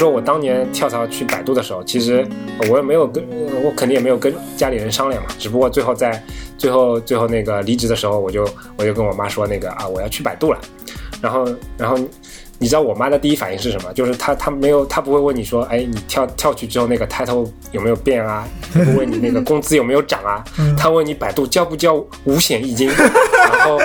说我当年跳槽去百度的时候，其实我也没有跟，我肯定也没有跟家里人商量嘛，只不过最后在最后最后那个离职的时候，我就我就跟我妈说那个啊，我要去百度了，然后然后。你知道我妈的第一反应是什么？就是她她没有她不会问你说，哎，你跳跳去之后那个 title 有没有变啊？不问你那个工资有没有涨啊？她问你百度交不交五险一金？然后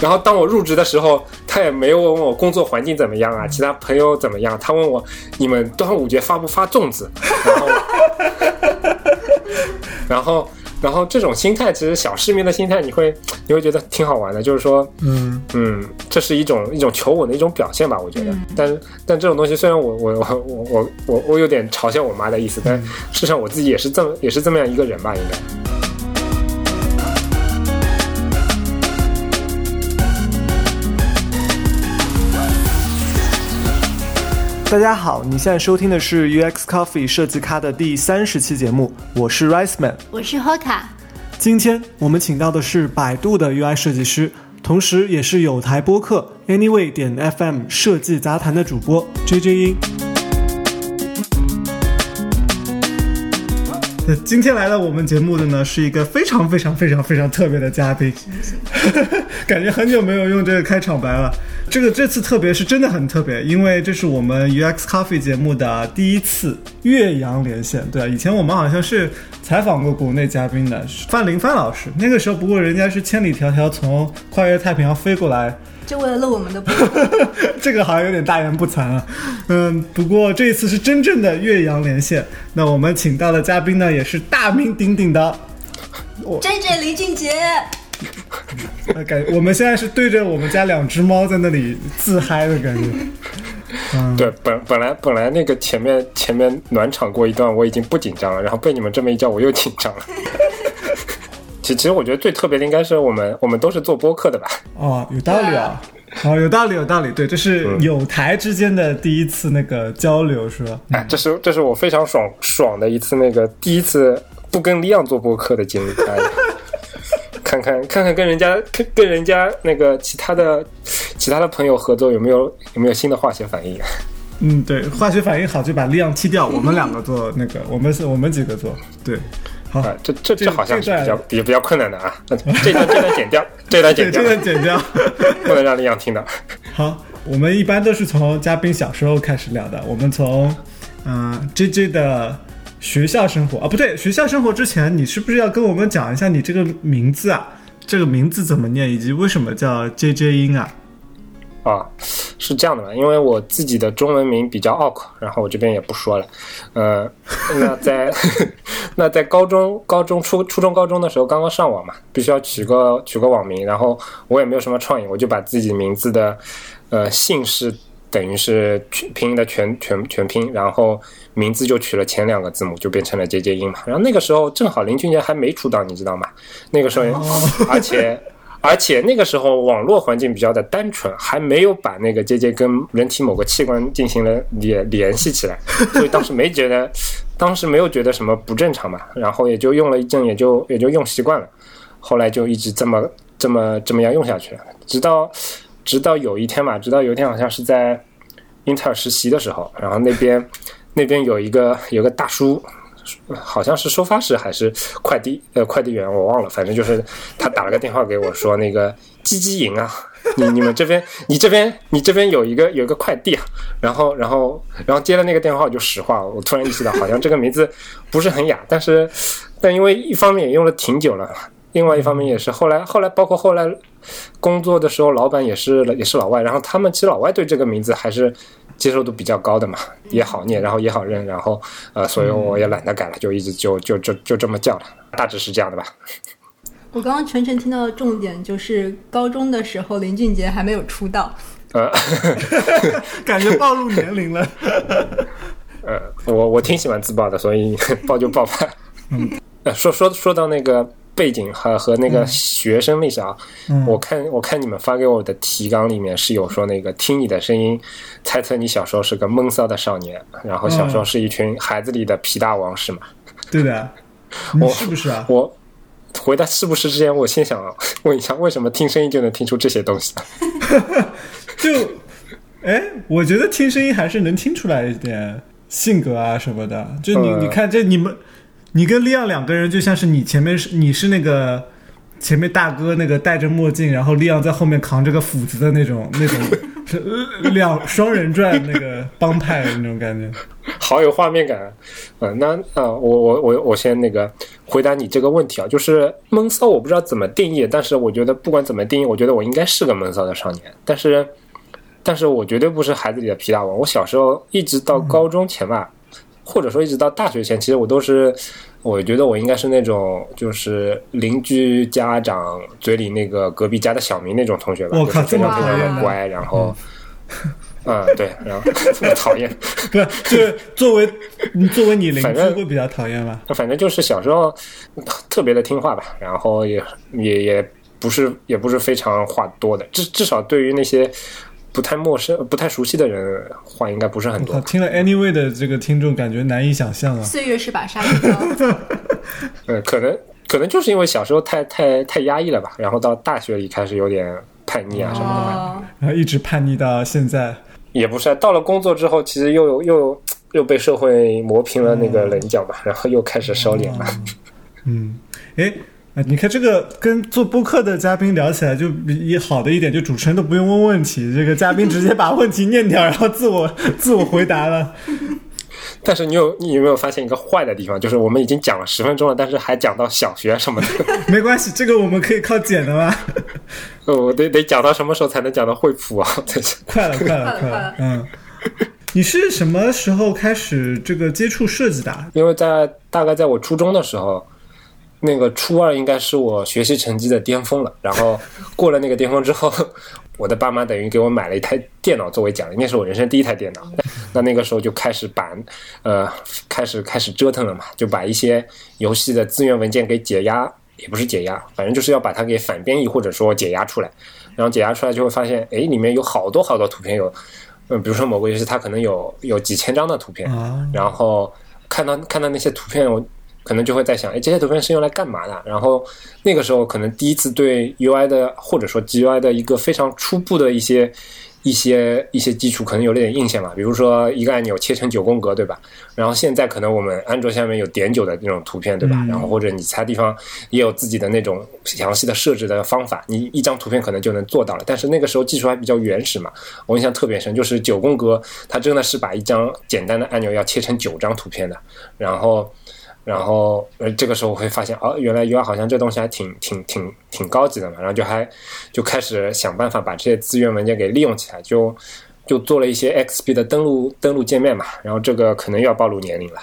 然后当我入职的时候，他也没有问我工作环境怎么样啊，其他朋友怎么样？他问我你们端午节发不发粽子？然后 然后。然后这种心态，其实小市民的心态，你会你会觉得挺好玩的，就是说，嗯嗯，这是一种一种求稳的一种表现吧，我觉得。但但这种东西，虽然我我我我我我我有点嘲笑我妈的意思，但事实上我自己也是这么也是这么样一个人吧，应该。大家好，你现在收听的是 UX Coffee 设计咖的第三十期节目，我是 Rice Man，我是 Hoka。今天我们请到的是百度的 UI 设计师，同时也是有台播客 Anyway 点 FM 设计杂谈的主播 JJ 英。今天来到我们节目的呢，是一个非常非常非常非常特别的嘉宾，感觉很久没有用这个开场白了。这个这次特别是真的很特别，因为这是我们 UX Coffee 节目的第一次岳阳连线。对啊，以前我们好像是采访过国内嘉宾的范林范老师，那个时候不过人家是千里迢迢从跨越太平洋飞过来。就为了录我们的播，这个好像有点大言不惭啊。嗯，不过这一次是真正的岳阳连线。那我们请到的嘉宾呢，也是大名鼎鼎的 J J 林俊杰。感觉我们现在是对着我们家两只猫在那里自嗨的感觉。嗯，对，本本来本来那个前面前面暖场过一段，我已经不紧张了，然后被你们这么一叫，我又紧张了。其其实我觉得最特别的应该是我们我们都是做播客的吧？哦，有道理啊！哦，有道理，有道理。对，这是有台之间的第一次那个交流，是吧？哎，这是这是我非常爽爽的一次那个第一次不跟李昂做播客的经历。看看看看跟人家跟跟人家那个其他的其他的朋友合作有没有有没有新的化学反应？嗯，对，化学反应好就把李昂踢掉，我们两个做那个，我们是我们几个做，对。好，这这这好像是比较也比较困难的啊！这段这段剪掉，这段剪掉，这段剪掉，不能让李阳听到。好，我们一般都是从嘉宾小时候开始聊的。我们从嗯 J J 的学校生活啊，不对，学校生活之前，你是不是要跟我们讲一下你这个名字啊？这个名字怎么念，以及为什么叫 J J 音啊？啊，是这样的嘛？因为我自己的中文名比较拗口，然后我这边也不说了。呃，那在 那在高中、高中、初初中、高中的时候，刚刚上网嘛，必须要取个取个网名，然后我也没有什么创意，我就把自己名字的呃姓氏等于是全拼音的全全全拼，然后名字就取了前两个字母，就变成了 J J 音嘛。然后那个时候正好林俊杰还没出道，你知道吗？那个时候，而且。而且那个时候网络环境比较的单纯，还没有把那个 J J 跟人体某个器官进行了联联系起来，所以当时没觉得，当时没有觉得什么不正常嘛。然后也就用了一阵，也就也就用习惯了。后来就一直这么这么这么样用下去了，直到直到有一天嘛，直到有一天好像是在英特尔实习的时候，然后那边那边有一个有个大叔。好像是收发室还是快递呃快递员，我忘了，反正就是他打了个电话给我说那个鸡鸡营啊，你你们这边你这边你这边有一个有一个快递啊，然后然后然后接了那个电话我就实话，我突然意识到好像这个名字不是很雅，但是但因为一方面也用了挺久了，另外一方面也是后来后来包括后来工作的时候，老板也是也是老外，然后他们其实老外对这个名字还是。接受度比较高的嘛，也好念，然后也好认，然后呃，所以我也懒得改了，就一直就就就就这么叫了，大致是这样的吧。我刚刚全程听到的重点就是高中的时候林俊杰还没有出道，呃，感觉暴露年龄了。呃，我我挺喜欢自爆的，所以 爆就爆吧。嗯，说说说到那个。背景和和那个学生历史啊，我看我看你们发给我的提纲里面是有说那个听你的声音，猜测你小时候是个闷骚的少年，然后小时候是一群孩子里的皮大王是吗？对的，我是不是啊？我回答是不是之前，我先想问一下，为什么听声音就能听出这些东西？就哎，我觉得听声音还是能听出来一点性格啊什么的。就你、呃你看这你们，你跟利昂两个人就像是你前面是你是那个前面大哥那个戴着墨镜，然后利昂在后面扛着个斧子的那种 那种两双人转那个帮派的那种感觉。好有画面感啊！嗯，那啊、我我我我先那个回答你这个问题啊，就是闷骚，我不知道怎么定义，但是我觉得不管怎么定义，我觉得我应该是个闷骚的少年，但是但是我绝对不是孩子里的皮大王。我小时候一直到高中前吧，或者说一直到大学前，其实我都是，我觉得我应该是那种就是邻居家长嘴里那个隔壁家的小明那种同学吧，我靠就是非常非常的乖，然后。嗯，对，然后 特别讨厌，不是，就是作为你作为你邻居会比较讨厌吗？反正就是小时候特别的听话吧，然后也也也不是也不是非常话多的，至至少对于那些不太陌生、不太熟悉的人，话应该不是很，多。听了 Anyway 的这个听众感觉难以想象啊。岁月是把杀猪刀，嗯，可能可能就是因为小时候太太太压抑了吧，然后到大学里开始有点叛逆啊什么的。哦，然后一直叛逆到现在，也不是，到了工作之后，其实又又又被社会磨平了那个棱角嘛，然后又开始收敛了。嗯，哎，啊，你看这个跟做播客的嘉宾聊起来就比好的一点，就主持人都不用问问题，这个嘉宾直接把问题念掉，然后自我自我回答了。但是你有你有没有发现一个坏的地方，就是我们已经讲了十分钟了，但是还讲到小学什么的。没关系，这个我们可以靠剪的吗？呃，我得得讲到什么时候才能讲到惠普啊？快了，快了，快了嗯。你是什么时候开始这个接触设计的啊？因为在大概在我初中的时候，那个初二应该是我学习成绩的巅峰了。然后过了那个巅峰之后，我的爸妈等于给我买了一台电脑作为奖励，那是我人生第一台电脑。那那个时候就开始把呃开始开始折腾了嘛，就把一些游戏的资源文件给解压，也不是解压，反正就是要把它给反编译或者说解压出来。然后解压出来就会发现，哎，里面有好多好多图片，有嗯，比如说某个游戏它可能有有几千张的图片，然后看到看到那些图片，我可能就会在想，哎，这些图片是用来干嘛的？然后那个时候可能第一次对 UI 的或者说 GUI 的一个非常初步的一些一些一些基础，可能有了点印象吧。比如说一个按钮切成九宫格，对吧？然后现在可能我们安卓下面有点九的那种图片，对吧？嗯然后或者你其他地方也有自己的那种详细的设置的方法，你一张图片可能就能做到了。但是那个时候技术还比较原始嘛，我印象特别深，就是九宫格，它真的是把一张简单的按钮要切成九张图片的，然后。然后，呃，这个时候我会发现，哦，原来 UI 好像这东西还挺挺挺挺高级的嘛，然后就还就开始想办法把这些资源文件给利用起来，就就做了一些 XP 的登录登录界面嘛，然后这个可能要暴露年龄了。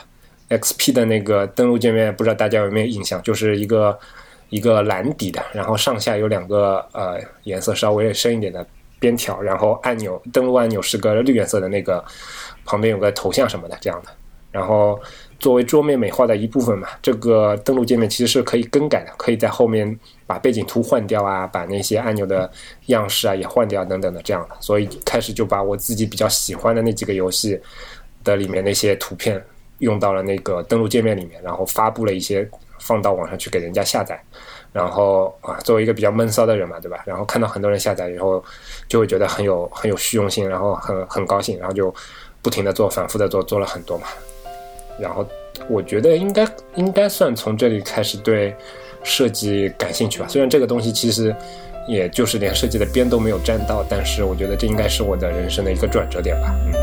XP 的那个登录界面，不知道大家有没有印象，就是一个一个蓝底的，然后上下有两个呃颜色稍微深一点的边条，然后按钮登录按钮是个绿颜色的那个，旁边有个头像什么的这样的，然后作为桌面美化的一部分嘛，这个登录界面其实是可以更改的，可以在后面把背景图换掉啊，把那些按钮的样式啊也换掉等等的这样的，所以开始就把我自己比较喜欢的那几个游戏的里面那些图片用到了那个登录界面里面，然后发布了一些放到网上去给人家下载。然后啊，作为一个比较闷骚的人嘛，对吧？然后看到很多人下载以后，就会觉得很有很有虚荣心，然后很很高兴，然后就不停的做，反复的做，做了很多嘛。然后我觉得应该应该算从这里开始对设计感兴趣吧。虽然这个东西其实也就是连设计的边都没有沾到，但是我觉得这应该是我的人生的一个转折点吧。嗯。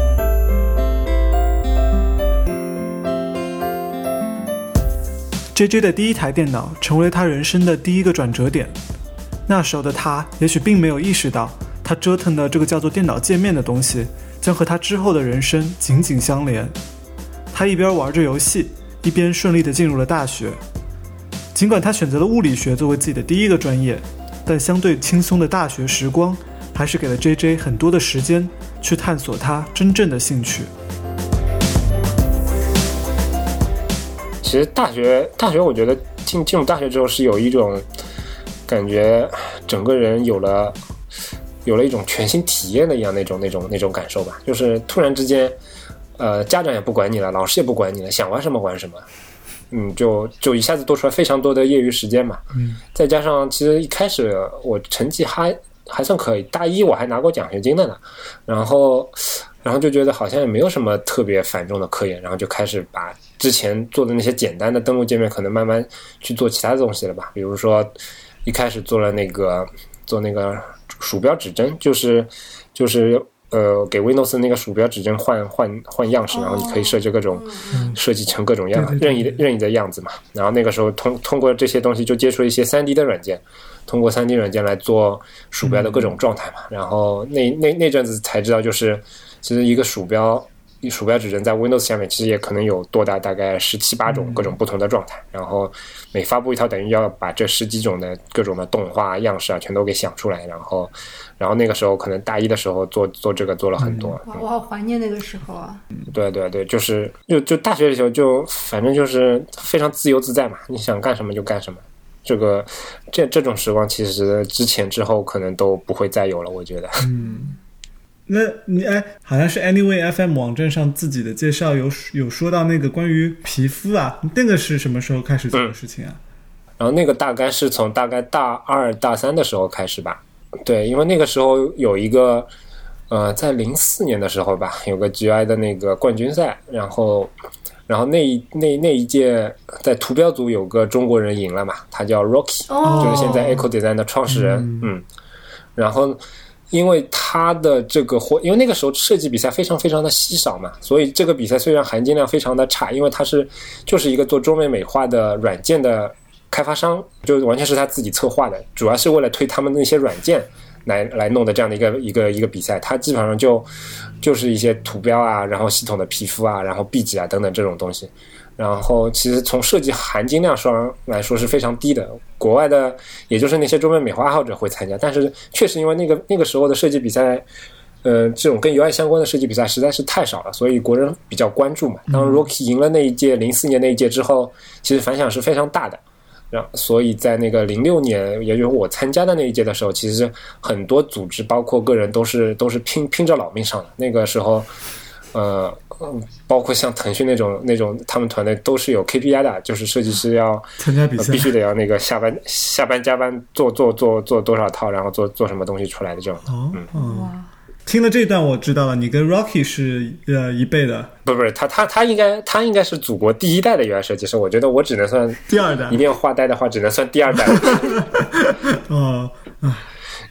J J 的第一台电脑成为了他人生的第一个转折点。那时候的他也许并没有意识到，他折腾的这个叫做电脑界面的东西，将和他之后的人生紧紧相连。他一边玩着游戏，一边顺利地进入了大学。尽管他选择了物理学作为自己的第一个专业，但相对轻松的大学时光，还是给了 J J 很多的时间去探索他真正的兴趣。其实大学，大学我觉得进进入大学之后是有一种感觉，整个人有了有了一种全新体验的一样那种那种那种感受吧，就是突然之间，呃，家长也不管你了，老师也不管你了，想玩什么玩什么，嗯，就就一下子多出来非常多的业余时间嘛，嗯，再加上其实一开始我成绩还还算可以。大一我还拿过奖学金的呢，然后然后就觉得好像也没有什么特别繁重的科研，然后就开始把之前做的那些简单的登录界面，可能慢慢去做其他的东西了吧。比如说一开始做了那个做那个鼠标指针，就是就是。呃，给 Windows 那个鼠标指针换换换样式，然后你可以设置各种设计成各种样任意的任意的样子嘛。然后那个时候通通过这些东西就接触了一些 3D 的软件，通过 3D 软件来做鼠标的各种状态嘛。然后那那那阵子才知道，就是其实一个鼠标。一鼠标指针在 Windows 下面其实也可能有多达大概十七八种各种不同的状态，然后每发布一套，等于要把这十几种的各种的动画样式啊全都给想出来，然后，然后那个时候可能大一的时候做做这个做了很多，哇，我好怀念那个时候啊！对对对，就是就就大学的时候就反正就是非常自由自在嘛，你想干什么就干什么。这个这这种时光其实之前之后可能都不会再有了，我觉得。那你哎，好像是 Anyway FM 网站上自己的介绍有有说到那个关于皮肤啊，那个是什么时候开始做的事情啊？然后那个大概是从大概大二大三的时候开始吧。对，因为那个时候有一个呃，在零四年的时候吧，有个 GI 的那个冠军赛，然后然后那一那那一届在图标组有个中国人赢了嘛，他叫 Rocky，、哦就是现在 Echo Design 的创始人，嗯然后。因为他的这个活，因为那个时候设计比赛非常非常的稀少嘛，所以这个比赛虽然含金量非常的差，因为它是就是一个做桌面美化的软件的开发商，就完全是他自己策划的，主要是为了推他们那些软件来来弄的这样的一个一个一个比赛，它基本上就就是一些图标啊，然后系统的皮肤啊，然后壁纸啊等等这种东西。然后其实从设计含金量上来说是非常低的，国外的也就是那些中美美化爱好者会参加，但是确实因为那个那个时候的设计比赛，呃，这种跟 UI 相关的设计比赛实在是太少了，所以国人比较关注嘛。当 Rocky 赢了那一届零四年那一届之后，其实反响是非常大的。然后，所以在那个零六年，也就是我参加的那一届的时候，其实很多组织包括个人都是都是拼拼着老命上的。那个时候，呃，嗯包括像腾讯那种那种，他们团队都是有 KPI 的，就是设计师要参加比赛呃必须得要那个下班下班加班做做做做多少套，然后做做什么东西出来的这种。哦，嗯，哇，听了这段我知道了，你跟 Rocky 是呃一辈的，不不是他他他应该他应该是祖国第一代的 UI 设计师，我觉得我只能算第二代一定要画呆的话，只能算第二代。哦，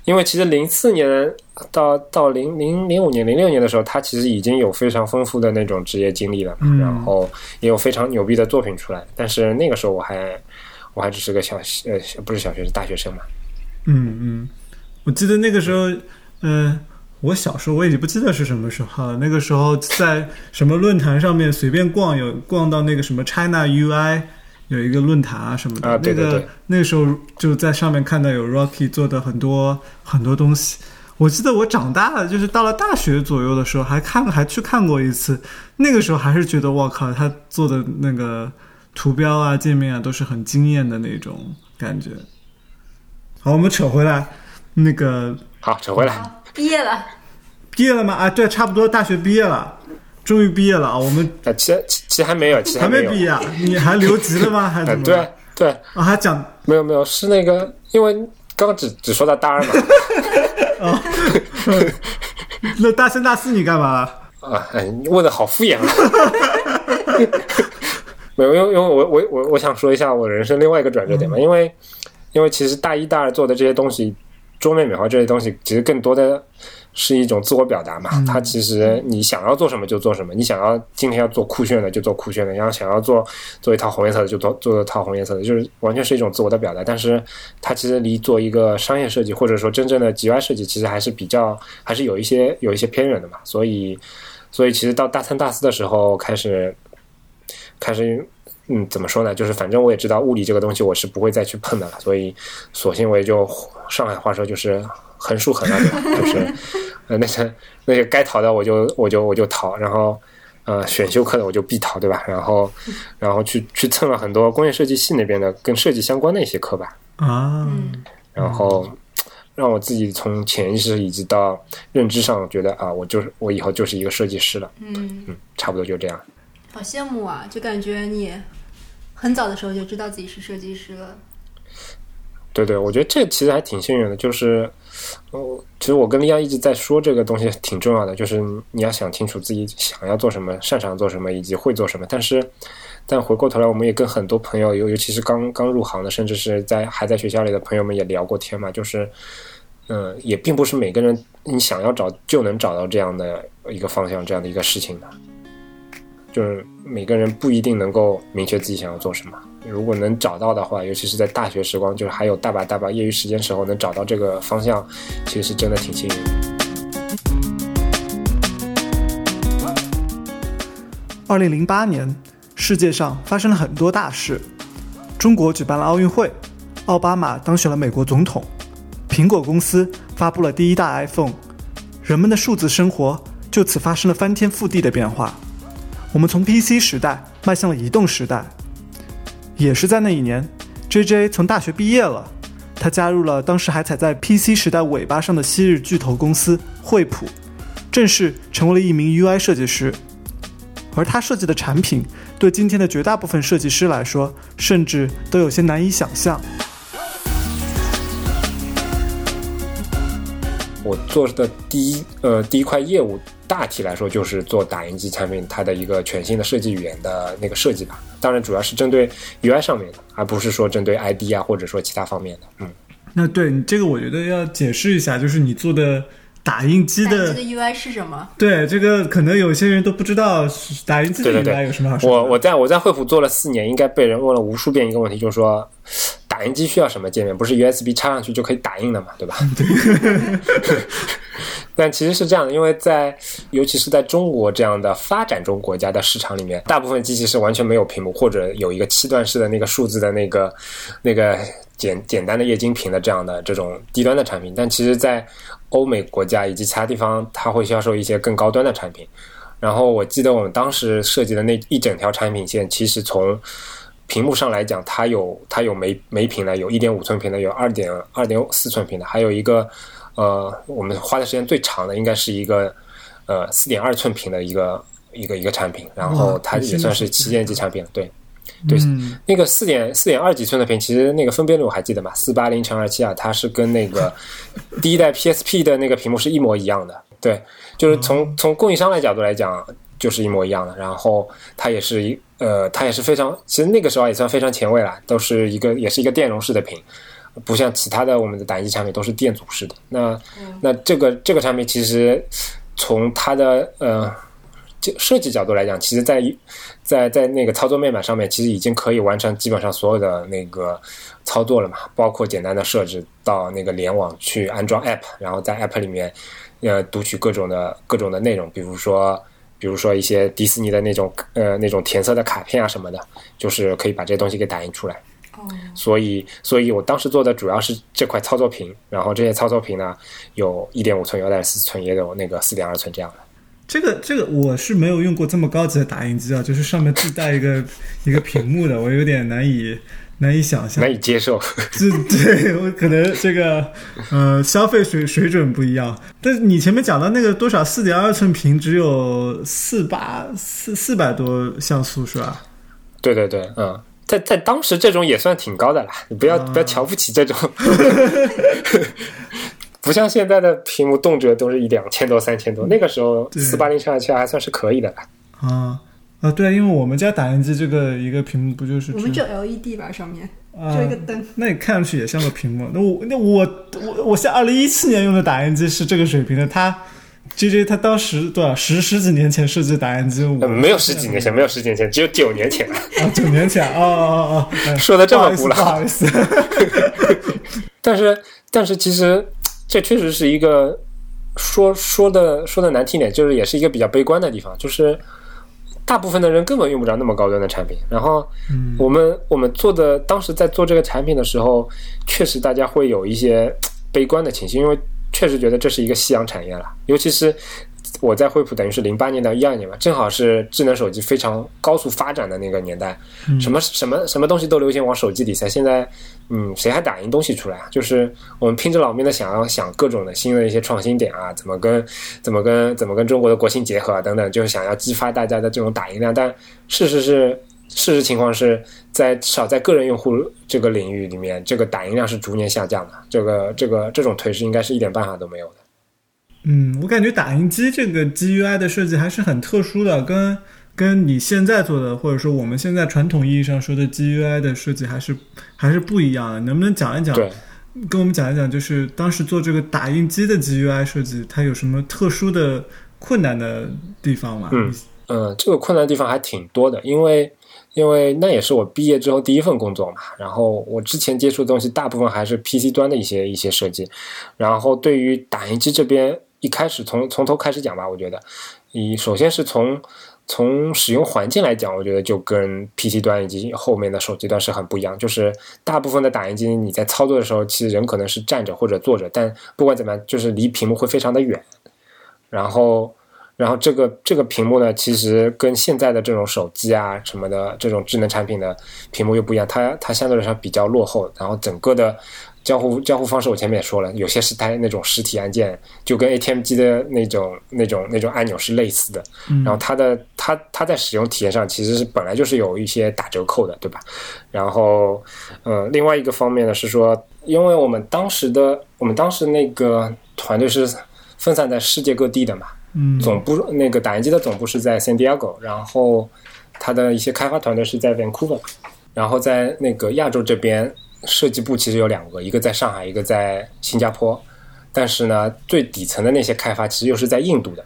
因为其实零四年到到零零零五年、零六年的时候，他其实已经有非常丰富的那种职业经历了然后也有非常牛逼的作品出来。但是那个时候我还我还只是个小呃不是小学是大学生嘛，嗯嗯，我记得那个时候，嗯、我小时候我已经不记得是什么时候了。那个时候在什么论坛上面随便逛，有逛到那个什么 China UI 有一个论坛啊什么的。啊对对对那个那个时候就在上面看到有 Rocky 做的很多很多东西。我记得我长大了，就是到了大学左右的时候，还看还去看过一次。那个时候还是觉得我靠，他做的那个图标啊、界面啊，都是很惊艳的那种感觉。好，我们扯回来，那个好扯回来，毕业了，毕业了吗？啊，对，差不多大学毕业了，终于毕业了啊！我们啊其实其其实还没有，其实还没有没毕业啊，你还留级了吗？还怎么？对对，啊，还讲没有没有是那个，因为刚刚只只说到大二嘛，啊 那大三、大四你干嘛了？啊，哎，你问的好敷衍啊。没有，因为因为我我我我想说一下我人生另外一个转折点嘛，因为因为其实大一大二做的这些东西，桌面美化这些东西，其实更多的是一种自我表达嘛。它其实你想要做什么就做什么，你想要今天要做酷炫的就做酷炫的，然后想要做做一套红颜色的就做做一套红颜色的，就是完全是一种自我的表达。但是它其实离做一个商业设计或者说真正的 GUI 设计，其实还是比较还是有一些有一些偏远的嘛。所以所以其实到大三大四的时候开始开始，嗯，怎么说呢？就是反正我也知道物理这个东西我是不会再去碰的了，所以索性我也就上海话说就是横竖横了，对吧？就是呃那些那些该逃的我就我就我就逃，然后呃选修课的我就必逃，对吧？然后 然后去去蹭了很多工业设计系那边的跟设计相关的一些课吧，啊，然后。让我自己从潜意识以及到认知上觉得啊，我就是我以后就是一个设计师了，嗯，嗯，差不多就这样。好羡慕啊！就感觉你很早的时候就知道自己是设计师了。对对，我觉得这其实还挺幸运的，就是哦，其实我跟丽阳一直在说这个东西挺重要的，就是你要想清楚自己想要做什么、擅长做什么以及会做什么。但是，但回过头来，我们也跟很多朋友，尤尤其是刚刚入行的，甚至是在还在学校里的朋友们也聊过天嘛，就是，嗯、也并不是每个人你想要找就能找到这样的一个方向、这样的一个事情的。就是每个人不一定能够明确自己想要做什么。如果能找到的话，尤其是在大学时光，就是还有大把大把业余时间时候，能找到这个方向，其实是真的挺幸运的。二零零八年，世界上发生了很多大事。中国举办了奥运会，奥巴马当选了美国总统，苹果公司发布了第一代 iPhone，人们的数字生活就此发生了翻天覆地的变化。我们从 PC 时代迈向了移动时代。也是在那一年，JJ 从大学毕业了，他加入了当时还踩在 PC 时代尾巴上的昔日巨头公司惠普，正式成为了一名 UI 设计师。而他设计的产品，对今天的绝大部分设计师来说，甚至都有些难以想象。我做的第一呃第一块业务，大体来说就是做打印机产品它的一个全新的设计语言的那个设计吧。当然，主要是针对 UI 上面的，而不是说针对 ID 啊或者说其他方面的。嗯，那对你这个，我觉得要解释一下，就是你做的打印机的打印机的 UI 是什么？对这个，可能有些人都不知道是打印机的对对 UI 对有什么好说的。我我在我在惠普做了四年，应该被人问了无数遍一个问题，就是说打印机需要什么界面？不是 USB 插上去就可以打印的嘛，对吧？但其实是这样的，因为在尤其是在中国这样的发展中国家的市场里面，大部分机器是完全没有屏幕，或者有一个七段式的那个数字的那个那个简简单的液晶屏的这样的这种低端的产品。但其实，在欧美国家以及其他地方，它会销售一些更高端的产品。然后我记得我们当时设计的那一整条产品线，其实从屏幕上来讲，它有它有每每屏的，有一点五寸屏的，有二点二点四寸屏的，还有一个呃，我们花的时间最长的应该是一个呃四点二寸屏的一个一个一个产品，然后它也算是旗舰级产品了，对。对，嗯那个四点四点二几寸的屏，其实那个分辨率我还记得嘛，四八零乘二七二，它是跟那个 第一代 PSP 的那个屏幕是一模一样的。对，就是从从供应商的角度来讲，就是一模一样的。然后它也是一呃，它也是非常，其实那个时候也算非常前卫了，都是一个也是一个电容式的屏，不像其他的我们的打印机产品都是电阻式的。那那这个这个产品其实从它的呃。就设计角度来讲，其实在在在那个操作面板上面，其实已经可以完成基本上所有的那个操作了嘛，包括简单的设置到那个联网去安装 App，然后在 App 里面呃读取各种的各种的内容，比如说比如说一些迪士尼的那种呃那种填色的卡片啊什么的，就是可以把这些东西给打印出来。哦，所以，所以我当时做的主要是这块操作屏，然后这些操作屏呢，有一点五寸、有点四寸，也有那个四点二寸这样的。这个这个我是没有用过这么高级的打印机啊，就是上面自带一个一个屏幕的，我有点难以难以想象。难以接受。这对我可能这个呃消费水水准不一样，但是你前面讲到那个多少四点二寸屏只有四八四四百多像素是吧？对对对，嗯，在在当时这种也算挺高的了，你不要、啊不要瞧不起这种，不像现在的屏幕动辄都是一两千多、三千多，那个时候四八零乘二七还算是可以的了。啊啊对，因为我们家打印机这个一个屏幕不就是我们就 LED 吧，上面啊就一个灯。那你看上去也像个屏幕。那我那我我我像二零一七年用的打印机是这个水平的，它 J J 他当时多少十十几年前设计打印机，我呃没有十几年前，没有十几年前，只有九年前。啊九年前哦哦哦，哎说的这么古老不好意思，不好意思 但是，但是其实这确实是一个说说的说的难听点，就是也是一个比较悲观的地方，就是大部分的人根本用不着那么高端的产品。然后，嗯我们我们做的当时在做这个产品的时候，确实大家会有一些悲观的情绪，因为确实觉得这是一个夕阳产业了，尤其是。我在惠普等于是零八年到一二年嘛，正好是智能手机非常高速发展的那个年代，什么什么什么东西都流行往手机里塞。现在，嗯，谁还打印东西出来啊？就是我们拼着老命的想要想各种的新的一些创新点啊，怎么跟怎么跟怎么跟中国的国情结合啊等等，就是想要激发大家的这种打印量。但事实是，事实情况是在至少在个人用户这个领域里面，这个打印量是逐年下降的。这个这个这种颓势应该是一点办法都没有的。嗯，我感觉打印机这个 GUI 的设计还是很特殊的，跟跟你现在做的，或者说我们现在传统意义上说的 GUI 的设计还是还是不一样的。能不能讲一讲？对，跟我们讲一讲，就是当时做这个打印机的 GUI 设计，它有什么特殊的困难的地方吗？嗯嗯，这个困难的地方还挺多的，因为因为那也是我毕业之后第一份工作嘛。然后我之前接触的东西大部分还是 PC 端的一些一些设计，然后对于打印机这边，一开始从从头开始讲吧，我觉得，你首先是从从使用环境来讲，我觉得就跟 PC 端以及后面的手机端是很不一样。就是大部分的打印机你在操作的时候，其实人可能是站着或者坐着，但不管怎么样，就是离屏幕会非常的远。然后，然后这个这个屏幕呢，其实跟现在的这种手机啊什么的这种智能产品的屏幕又不一样，它它相对来说比较落后。然后整个的交互交互方式，我前面也说了，有些是它那种实体按键，就跟 ATM 机的那种那种那种按钮是类似的。然后它的它它在使用体验上其实是本来就是有一些打折扣的，对吧？然后，呃，另外一个方面呢是说，因为我们当时的我们当时那个团队是分散在世界各地的嘛，嗯总部那个打印机的总部是在 San Diego，然后它的一些开发团队是在 Vancouver，然后在那个亚洲这边设计部其实有两个，一个在上海，一个在新加坡，但是呢，最底层的那些开发其实又是在印度的，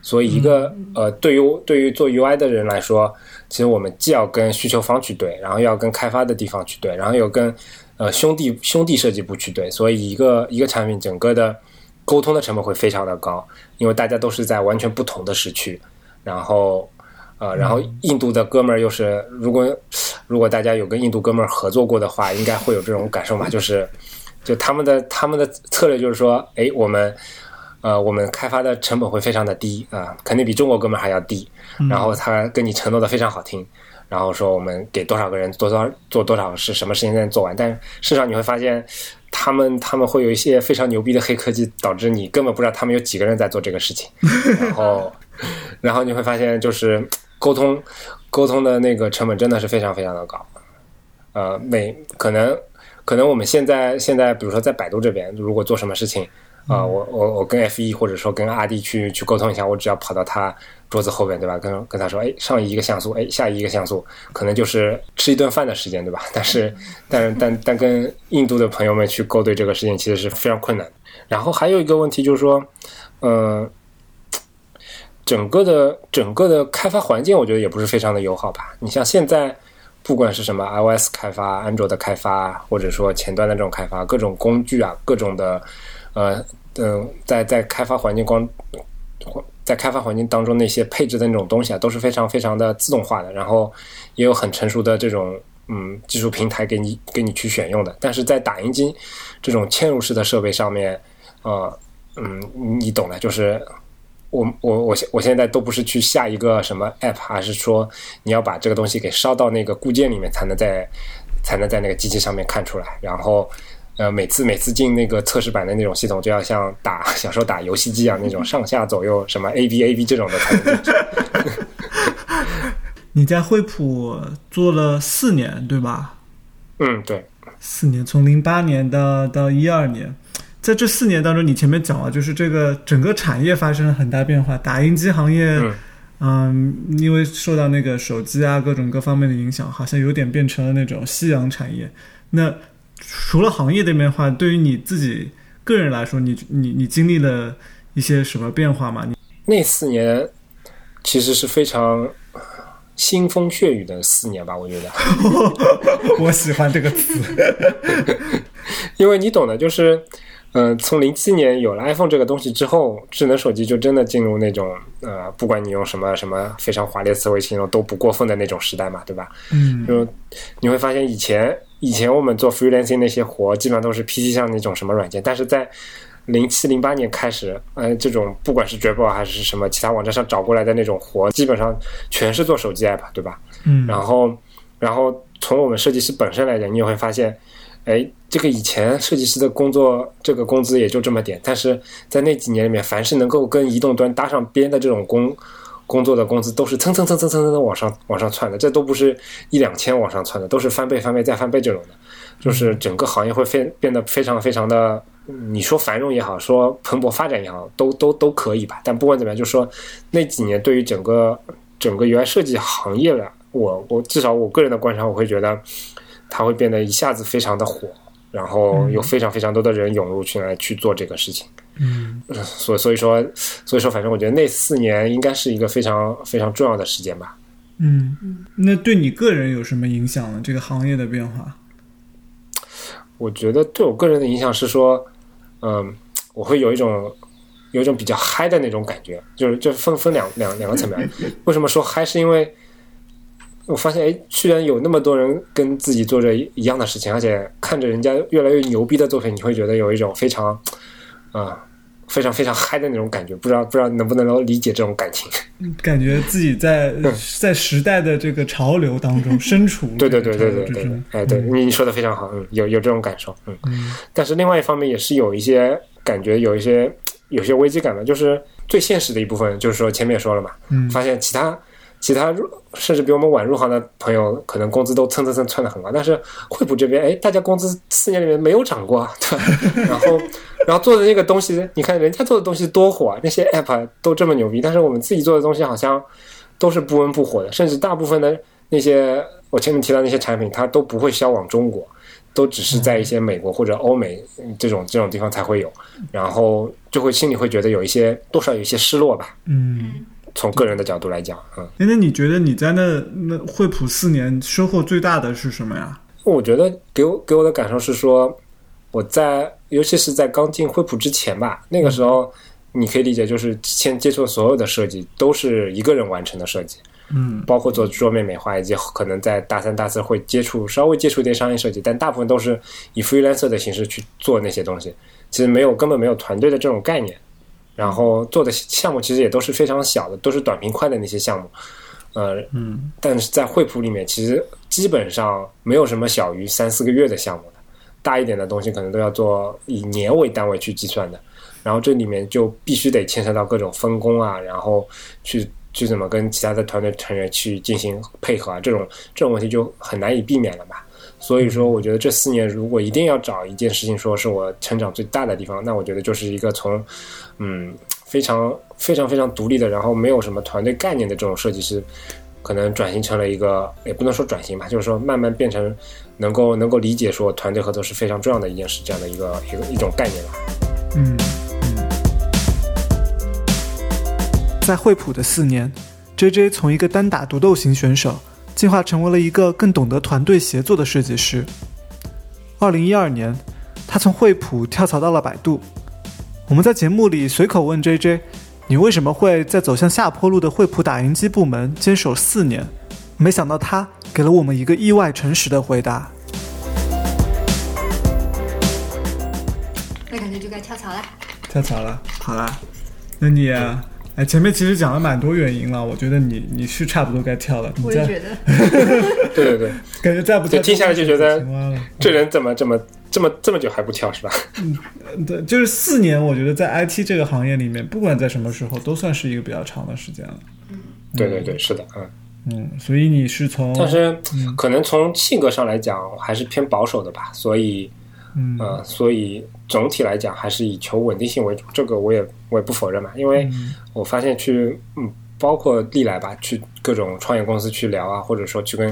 所以一个、呃，对于对于做 UI 的人来说，其实我们既要跟需求方去对，然后要跟开发的地方去对，然后又跟呃兄弟兄弟设计部去对，所以一个一个产品整个的沟通的成本会非常的高，因为大家都是在完全不同的时区，然后呃，然后印度的哥们儿又是，如果如果大家有跟印度哥们儿合作过的话，应该会有这种感受嘛，就是就他们的他们的策略就是说，哎，我们呃我们开发的成本会非常的低啊、肯定比中国哥们儿还要低，然后他跟你承诺的非常好听。然后说我们给多少个人做多少做多少事，什么时间内做完，但事实上你会发现，他们他们会有一些非常牛逼的黑科技，导致你根本不知道他们有几个人在做这个事情。然后，然后你会发现，就是沟通沟通的那个成本真的是非常非常的高。呃，每可能可能我们现在现在比如说在百度这边，如果做什么事情啊、我我我跟 F 一或者说跟阿迪去去沟通一下，我只要跑到他桌子后边，对吧？跟跟他说，哎，上移一个像素，哎，下一个像素，可能就是吃一顿饭的时间，对吧？但是但是但但跟印度的朋友们去勾兑这个事情，其实是非常困难。然后还有一个问题就是说，呃，整个的整个的开发环境，我觉得也不是非常的友好吧。你像现在，不管是什么 iOS 开发、安卓的开发，或者说前端的这种开发，各种工具啊，各种的，呃，嗯、在在开发环境光，在开发环境当中那些配置的那种东西啊，都是非常非常的自动化的，然后也有很成熟的这种嗯技术平台给你给你去选用的。但是在打印机这种嵌入式的设备上面，呃，嗯，你懂的，就是我我我现我现在都不是去下一个什么 app，而是说你要把这个东西给烧到那个固件里面，才能在才能在那个机器上面看出来。然后呃，每次每次进那个测试版的那种系统，就要像打小时候打游戏机一样那种上下左右什么 A B A B 这种的才能进去。你在惠普做了四年，对吧？嗯，对，四年，从零八年到到一二年，在这四年当中，你前面讲了，就是这个整个产业发生了很大变化，打印机行业，嗯嗯，因为受到那个手机啊各种各方面的影响，好像有点变成了那种夕阳产业。那除了行业的变化，对于你自己个人来说，你你你经历了一些什么变化吗？你那四年其实是非常腥风血雨的四年吧，我觉得。我喜欢这个词，因为你懂的，就是，呃，从零七年有了 iPhone 这个东西之后，智能手机就真的进入那种，呃，不管你用什么什么非常华丽的词汇形容都不过分的那种时代嘛，对吧？嗯就你会发现以前以前我们做 freelancing 那些活，基本上都是 PC 上那种什么软件，但是在零七零八年开始，呃，这种不管是 Dribble 还是什么其他网站上找过来的那种活，基本上全是做手机 app，对吧？嗯，然后，然后从我们设计师本身来讲，你也会发现，哎，这个以前设计师的工作，这个工资也就这么点，但是在那几年里面，凡是能够跟移动端搭上边的这种工工作的工资都是蹭蹭蹭蹭蹭蹭往上往上窜的，这都不是一两千往上窜的，都是翻倍翻倍再翻倍这种的，就是整个行业会非变得非常非常的，你说繁荣也好，说蓬勃发展也好，都都都可以吧。但不管怎么样，就是说那几年对于整个整个 UI 设计行业了，我我至少我个人的观察，我会觉得它会变得一下子非常的火，然后有非常非常多的人涌入去来去做这个事情。嗯所所以说，所以说，反正我觉得那四年应该是一个非常非常重要的时间吧。嗯，那对你个人有什么影响呢？这个行业的变化？我觉得对我个人的影响是说，嗯，我会有一种有一种比较嗨的那种感觉，就是就是分分两两两个层面。为什么说嗨？是因为我发现，哎，居然有那么多人跟自己做着一样的事情，而且看着人家越来越牛逼的作品，你会觉得有一种非常啊、非常非常嗨的那种感觉。不知道不知道能不能够理解这种感情？感觉自己在 在时代的这个潮流当中 身处对对这个对对对对哎，对你你说的非常好，嗯，有有这种感受，嗯，但是另外一方面也是有一些感觉，有一些有些危机感的，就是最现实的一部分，就是说前面也说了嘛，嗯发现其他其他入甚至比我们晚入行的朋友，可能工资都蹭蹭蹭窜的很高，但是惠普这边，哎，大家工资四年里面没有涨过啊，对吧？然后然后做的那个东西，你看人家做的东西多火啊，那些 app 都这么牛逼，但是我们自己做的东西好像都是不温不火的，甚至大部分的那些我前面提到那些产品，它都不会销往中国，都只是在一些美国或者欧美嗯这种这种地方才会有，然后就会心里会觉得有一些多少有一些失落吧。嗯。从个人的角度来讲，嗯，哎，那你觉得你在那那惠普四年收获最大的是什么呀？我觉得给我给我的感受是说，我在尤其是在刚进惠普之前吧，那个时候你可以理解就是之前接触的所有的设计都是一个人完成的设计，嗯。包括做桌面美化，以及可能在大三、大四会接触稍微接触一点商业设计，但大部分都是以 freelancer 的形式去做那些东西，其实没有根本没有团队的这种概念，然后做的项目其实也都是非常小的，都是短平快的那些项目，呃，嗯但是在惠普里面，其实基本上没有什么小于三四个月的项目的，大一点的东西可能都要做以年为单位去计算的。然后这里面就必须得牵涉到各种分工啊，然后去去怎么跟其他的团队成员去进行配合啊，这种这种问题就很难以避免了吧。所以说，我觉得这四年如果一定要找一件事情说是我成长最大的地方，那我觉得就是一个从嗯非常非常非常独立的，然后没有什么团队概念的这种设计师，可能转型成了一个，也不能说转型吧，就是说慢慢变成能够能够理解说团队合作是非常重要的一件事，这样的一个一个一种概念吧。嗯嗯。在惠普的四年，J J 从一个单打独斗型选手，进化成为了一个更懂得团队协作的设计师。二零一二年，他从惠普跳槽到了百度。我们在节目里随口问 J J：“ 你为什么会在走向下坡路的惠普打印机部门坚守四年？”没想到他给了我们一个意外诚实的回答。那感觉就该跳槽了。跳槽了，好啦，那你啊，哎，前面其实讲了蛮多原因了，我觉得你你是差不多该跳了。你再我也觉得，对对对，感觉再不跳，就听下来就觉得。这人怎么这么这么这么久还不跳是吧？嗯对，就是四年，我觉得在 IT 这个行业里面，不管在什么时候，都算是一个比较长的时间了。对对对，是的，嗯。嗯，所以你是从，但是可能从性格上来讲，还是偏保守的吧，所以，嗯呃，所以总体来讲还是以求稳定性为主，这个我也我也不否认嘛，因为嗯我发现去，嗯，包括历来吧，去各种创业公司去聊啊，或者说去跟，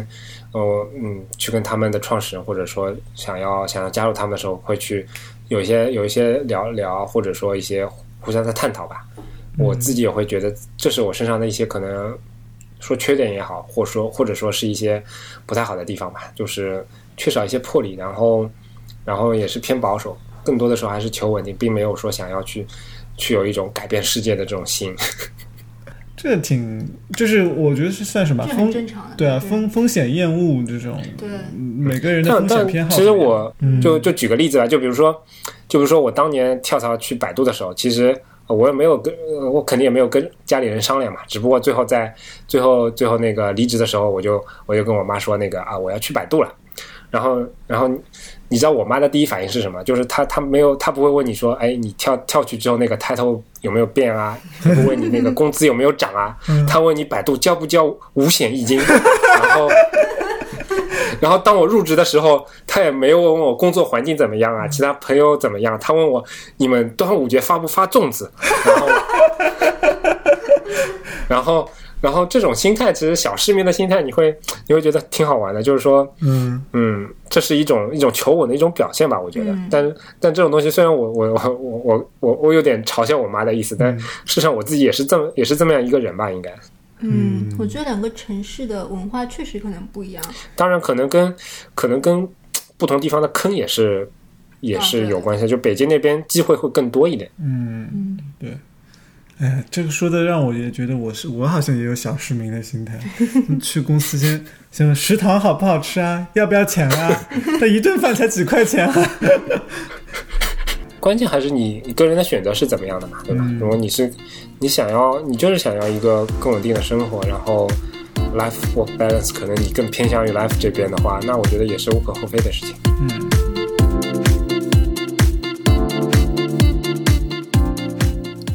呃，嗯，去跟他们的创始人，或者说想要想要加入他们的时候，会去有一些有一些聊聊，或者说一些互相在探讨吧。我自己也会觉得，这是我身上的一些可能说缺点也好，或者说或者说是一些不太好的地方吧，就是缺少一些魄力，然后然后也是偏保守，更多的时候还是求稳定，并没有说想要去去有一种改变世界的这种心。这挺，就是我觉得是算什么很风，正常的。对啊，风风险厌恶这种，对，每个人的但风险偏好。其实我嗯就就举个例子吧，就比如说，就比如说我当年跳槽去百度的时候，其实我也没有跟呃我肯定也没有跟家里人商量嘛，只不过最后在最后最后那个离职的时候，我就我就跟我妈说那个啊我要去百度了，然后然后你知道我妈的第一反应是什么？就是她她没有她不会问你说，哎，你跳跳去之后那个 title 有没有变啊？不会问你那个工资有没有涨啊？她问你百度交不交五险一金？然后。然后当我入职的时候，他也没有问我工作环境怎么样啊，其他朋友怎么样。他问我你们端午节发不发粽子？然后，然后，然后这种心态，其实小市民的心态，你会你会觉得挺好玩的。就是说，嗯嗯，这是一种一种求稳的一种表现吧，我觉得。但但这种东西，虽然我我我我我我我有点嘲笑我妈的意思，但事实上我自己也是这么也是这么样一个人吧，应该。嗯，我觉得两个城市的文化确实可能不一样。当然，可能跟可能跟不同地方的坑也是也是有关系。就北京那边机会会更多一点。嗯嗯，对。哎，这个说的让我也觉得我是我好像也有小市民的心态。去公司先先问食堂好不好吃啊？要不要钱啊？那一顿饭才几块钱啊？关键还是你你个人的选择是怎么样的嘛，对吧？如果你是你想要，你就是想要一个更稳定的生活，然后 life work balance，可能你更偏向于 life 这边的话，那我觉得也是无可厚非的事情。嗯。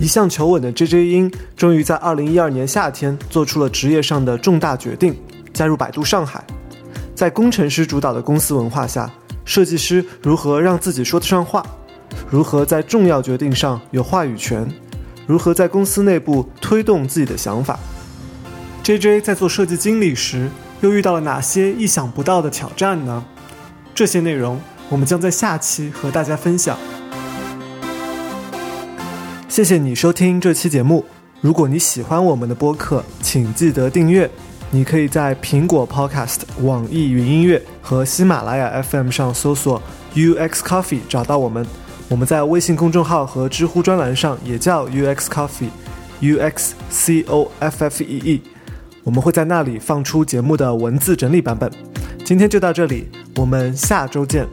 一向求稳的 J J 英，终于在二零一二年夏天做出了职业上的重大决定，加入百度上海。在工程师主导的公司文化下，设计师如何让自己说得上话？如何在重要决定上有话语权？如何在公司内部推动自己的想法？J J 在做设计经理时，又遇到了哪些意想不到的挑战呢？这些内容我们将在下期和大家分享。谢谢你收听这期节目。如果你喜欢我们的播客，请记得订阅。你可以在苹果 Podcast、网易云音乐和喜马拉雅 FM 上搜索 UX Coffee 找到我们。我们在微信公众号和知乎专栏上也叫 UX Coffee，U X C O F F E E，我们会在那里放出节目的文字整理版本。今天就到这里，我们下周见。